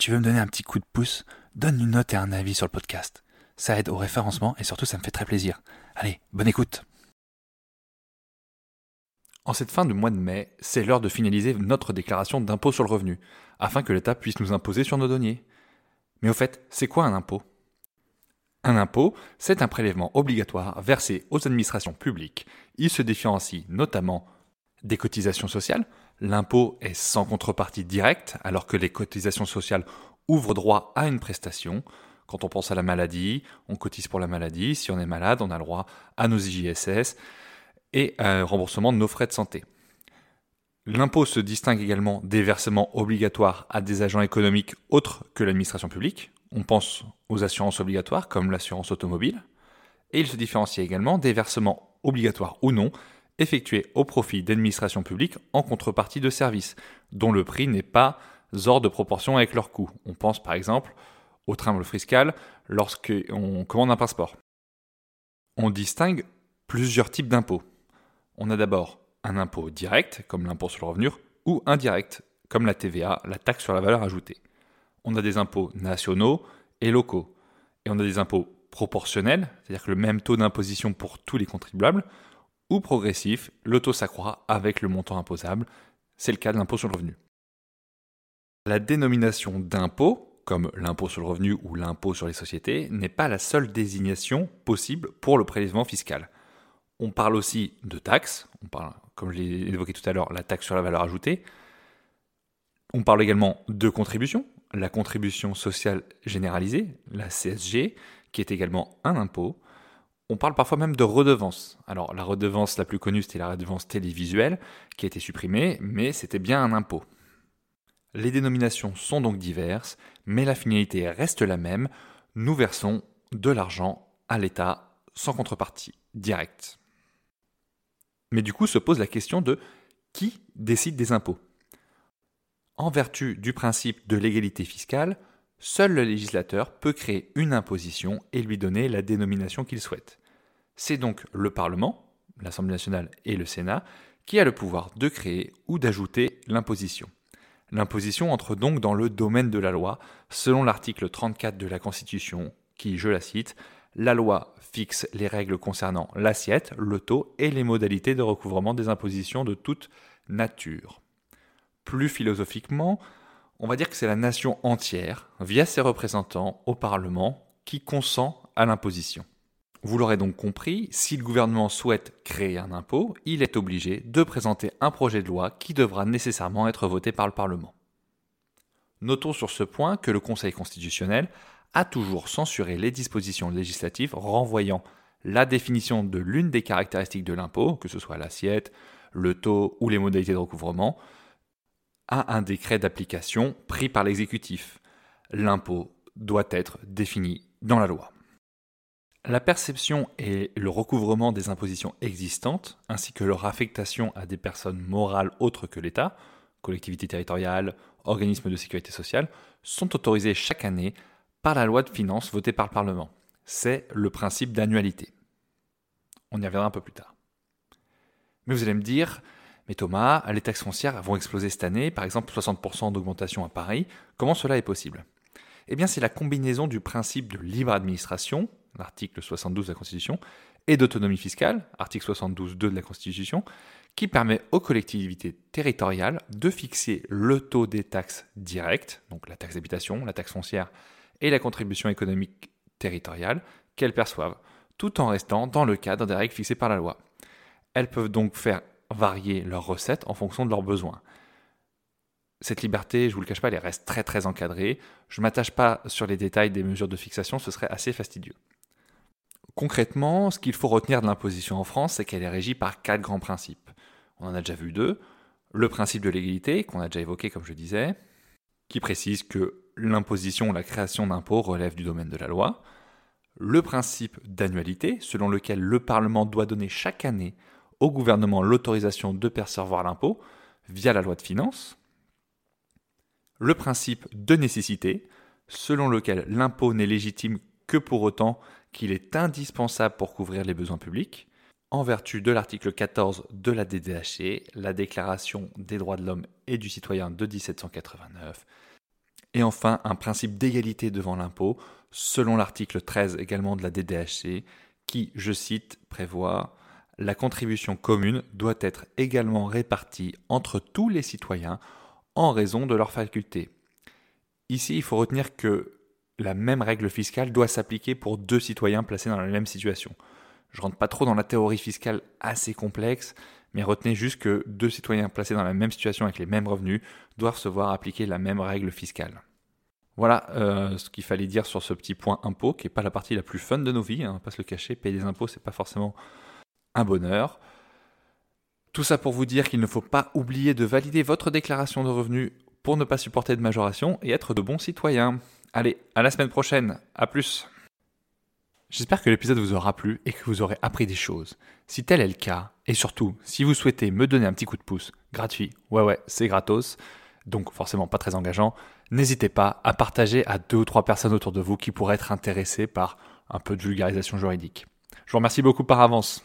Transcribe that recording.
Tu veux me donner un petit coup de pouce, donne une note et un avis sur le podcast. Ça aide au référencement et surtout ça me fait très plaisir. Allez, bonne écoute. En cette fin de mois de mai, c'est l'heure de finaliser notre déclaration d'impôt sur le revenu, afin que l'État puisse nous imposer sur nos deniers. Mais au fait, c'est quoi un impôt? Un impôt, c'est un prélèvement obligatoire versé aux administrations publiques. Il se différencie notamment des cotisations sociales. L'impôt est sans contrepartie directe, alors que les cotisations sociales ouvrent droit à une prestation. Quand on pense à la maladie, on cotise pour la maladie. Si on est malade, on a le droit à nos IJSS et remboursement de nos frais de santé. L'impôt se distingue également des versements obligatoires à des agents économiques autres que l'administration publique. On pense aux assurances obligatoires comme l'assurance automobile. Et il se différencie également des versements obligatoires ou non effectués au profit d'administrations publiques en contrepartie de services, dont le prix n'est pas hors de proportion avec leur coût. On pense par exemple au timbre fiscal lorsqu'on commande un passeport. On distingue plusieurs types d'impôts. On a d'abord un impôt direct, comme l'impôt sur le revenu, ou indirect, comme la TVA, la taxe sur la valeur ajoutée. On a des impôts nationaux et locaux. Et on a des impôts proportionnels, c'est-à-dire le même taux d'imposition pour tous les contribuables, ou progressif, le taux s'accroît avec le montant imposable. C'est le cas de l'impôt sur le revenu. La dénomination d'impôt, comme l'impôt sur le revenu ou l'impôt sur les sociétés, n'est pas la seule désignation possible pour le prélèvement fiscal. On parle aussi de taxes, on parle, comme je l'ai évoqué tout à l'heure, la taxe sur la valeur ajoutée. On parle également de contribution, la contribution sociale généralisée, la CSG, qui est également un impôt. On parle parfois même de redevance. Alors la redevance la plus connue, c'était la redevance télévisuelle, qui a été supprimée, mais c'était bien un impôt. Les dénominations sont donc diverses, mais la finalité reste la même. Nous versons de l'argent à l'État sans contrepartie directe. Mais du coup se pose la question de qui décide des impôts En vertu du principe de l'égalité fiscale, seul le législateur peut créer une imposition et lui donner la dénomination qu'il souhaite. C'est donc le Parlement, l'Assemblée nationale et le Sénat qui a le pouvoir de créer ou d'ajouter l'imposition. L'imposition entre donc dans le domaine de la loi, selon l'article 34 de la Constitution, qui, je la cite, la loi fixe les règles concernant l'assiette, le taux et les modalités de recouvrement des impositions de toute nature. Plus philosophiquement, on va dire que c'est la nation entière, via ses représentants au Parlement, qui consent à l'imposition. Vous l'aurez donc compris, si le gouvernement souhaite créer un impôt, il est obligé de présenter un projet de loi qui devra nécessairement être voté par le Parlement. Notons sur ce point que le Conseil constitutionnel a toujours censuré les dispositions législatives renvoyant la définition de l'une des caractéristiques de l'impôt, que ce soit l'assiette, le taux ou les modalités de recouvrement, à un décret d'application pris par l'exécutif. L'impôt doit être défini dans la loi. La perception et le recouvrement des impositions existantes, ainsi que leur affectation à des personnes morales autres que l'État, collectivités territoriales, organismes de sécurité sociale, sont autorisés chaque année par la loi de finances votée par le Parlement. C'est le principe d'annualité. On y reviendra un peu plus tard. Mais vous allez me dire, mais Thomas, les taxes foncières vont exploser cette année, par exemple 60% d'augmentation à Paris, comment cela est possible? Eh bien c'est la combinaison du principe de libre administration, l'article 72 de la Constitution, et d'autonomie fiscale, article 72.2 de la Constitution, qui permet aux collectivités territoriales de fixer le taux des taxes directes, donc la taxe d'habitation, la taxe foncière et la contribution économique territoriale qu'elles perçoivent, tout en restant dans le cadre des règles fixées par la loi. Elles peuvent donc faire varier leurs recettes en fonction de leurs besoins. Cette liberté, je ne vous le cache pas, elle reste très très encadrée. Je ne m'attache pas sur les détails des mesures de fixation, ce serait assez fastidieux. Concrètement, ce qu'il faut retenir de l'imposition en France, c'est qu'elle est régie par quatre grands principes. On en a déjà vu deux. Le principe de l'égalité, qu'on a déjà évoqué comme je disais, qui précise que l'imposition ou la création d'impôts relève du domaine de la loi. Le principe d'annualité, selon lequel le Parlement doit donner chaque année au gouvernement l'autorisation de percevoir l'impôt via la loi de finances. Le principe de nécessité, selon lequel l'impôt n'est légitime que pour autant qu'il est indispensable pour couvrir les besoins publics, en vertu de l'article 14 de la DDHC, la Déclaration des droits de l'homme et du citoyen de 1789, et enfin un principe d'égalité devant l'impôt, selon l'article 13 également de la DDHC, qui, je cite, prévoit la contribution commune doit être également répartie entre tous les citoyens en raison de leurs facultés. Ici, il faut retenir que la même règle fiscale doit s'appliquer pour deux citoyens placés dans la même situation. Je rentre pas trop dans la théorie fiscale assez complexe, mais retenez juste que deux citoyens placés dans la même situation avec les mêmes revenus doivent se voir appliquer la même règle fiscale. Voilà euh, ce qu'il fallait dire sur ce petit point impôt, qui n'est pas la partie la plus fun de nos vies, hein, on va pas se le cacher, payer des impôts, c'est pas forcément un bonheur. Tout ça pour vous dire qu'il ne faut pas oublier de valider votre déclaration de revenus pour ne pas supporter de majoration et être de bons citoyens. Allez, à la semaine prochaine, à plus. J'espère que l'épisode vous aura plu et que vous aurez appris des choses. Si tel est le cas, et surtout, si vous souhaitez me donner un petit coup de pouce, gratuit, ouais ouais, c'est gratos, donc forcément pas très engageant, n'hésitez pas à partager à deux ou trois personnes autour de vous qui pourraient être intéressées par un peu de vulgarisation juridique. Je vous remercie beaucoup par avance.